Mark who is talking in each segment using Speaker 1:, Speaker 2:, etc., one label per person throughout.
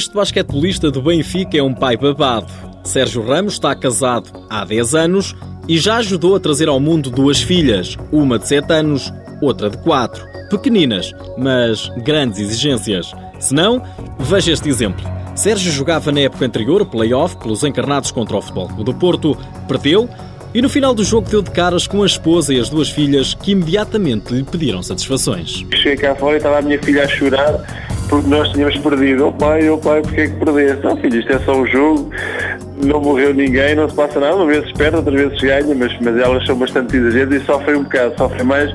Speaker 1: Este basquetebolista do Benfica é um pai babado. Sérgio Ramos está casado há 10 anos e já ajudou a trazer ao mundo duas filhas, uma de 7 anos, outra de 4. Pequeninas, mas grandes exigências. Se não, veja este exemplo. Sérgio jogava na época anterior o play-off pelos encarnados contra o Futebol Clube do Porto, perdeu e no final do jogo deu de caras com a esposa e as duas filhas que imediatamente lhe pediram satisfações.
Speaker 2: Cheguei cá fora e estava a minha filha a chorar porque nós tínhamos perdido. Oh pai, oh pai, porque é que perdeste? Não, filho, isto é só um jogo, não morreu ninguém, não se passa nada, uma vez perde, outras vezes ganha, mas, mas elas são bastante exageradas e sofrem um bocado, sofrem mais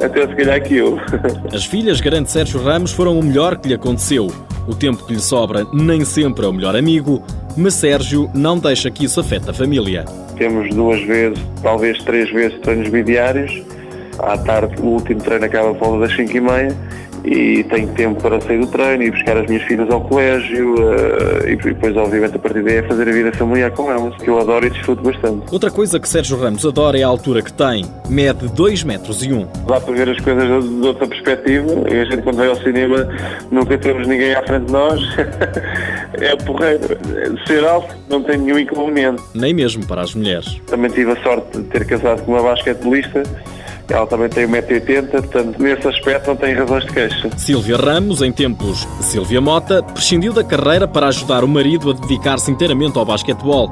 Speaker 2: até se calhar que eu.
Speaker 1: As filhas, garante Sérgio Ramos, foram o melhor que lhe aconteceu. O tempo que lhe sobra nem sempre é o melhor amigo, mas Sérgio não deixa que isso afete a família.
Speaker 2: Temos duas vezes, talvez três vezes treinos bidiários. À tarde, o último treino acaba por volta das 5 e meia e tenho tempo para sair do treino e buscar as minhas filhas ao colégio uh, e depois, obviamente, a partir daí é fazer a vida familiar com elas, que eu adoro e desfruto bastante.
Speaker 1: Outra coisa que Sérgio Ramos adora é a altura que tem. Mede 2 metros e 1. Um.
Speaker 2: Dá para ver as coisas de outra perspectiva e a gente quando vai ao cinema nunca temos ninguém à frente de nós. é porreiro. Ser alto não tem nenhum inconveniente.
Speaker 1: Nem mesmo para as mulheres.
Speaker 2: Também tive a sorte de ter casado com uma basquetebolista ela também tem 1,80m, portanto, nesse aspecto não tem razões de queixa.
Speaker 1: Silvia Ramos, em tempos Silvia Mota, prescindiu da carreira para ajudar o marido a dedicar-se inteiramente ao basquetebol.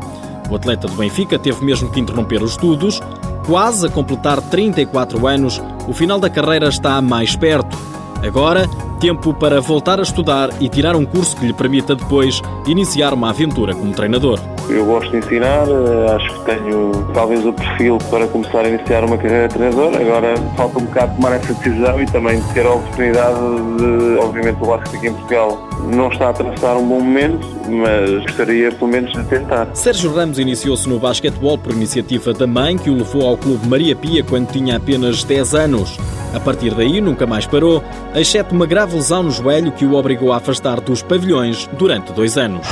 Speaker 1: O atleta do Benfica teve mesmo que interromper os estudos. Quase a completar 34 anos, o final da carreira está mais perto. Agora, tempo para voltar a estudar e tirar um curso que lhe permita depois iniciar uma aventura como treinador.
Speaker 2: Eu gosto de ensinar, eh, acho que tenho talvez o perfil para começar a iniciar uma carreira de treinador. Agora falta um bocado tomar essa decisão e também ter a oportunidade de, obviamente, o basquete aqui em Portugal não está a atravessar um bom momento, mas gostaria pelo menos de tentar.
Speaker 1: Sérgio Ramos iniciou-se no basquetebol por iniciativa da mãe, que o levou ao clube Maria Pia quando tinha apenas 10 anos. A partir daí nunca mais parou, exceto uma grave lesão no joelho que o obrigou a afastar dos pavilhões durante dois anos.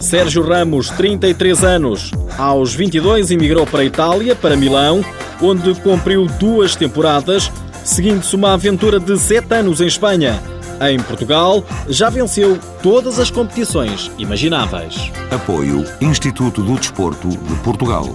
Speaker 1: Sérgio Ramos, 33 anos. Aos 22 emigrou para a Itália, para Milão, onde cumpriu duas temporadas, seguindo-se uma aventura de sete anos em Espanha. Em Portugal, já venceu todas as competições imagináveis.
Speaker 3: Apoio Instituto do Desporto de Portugal.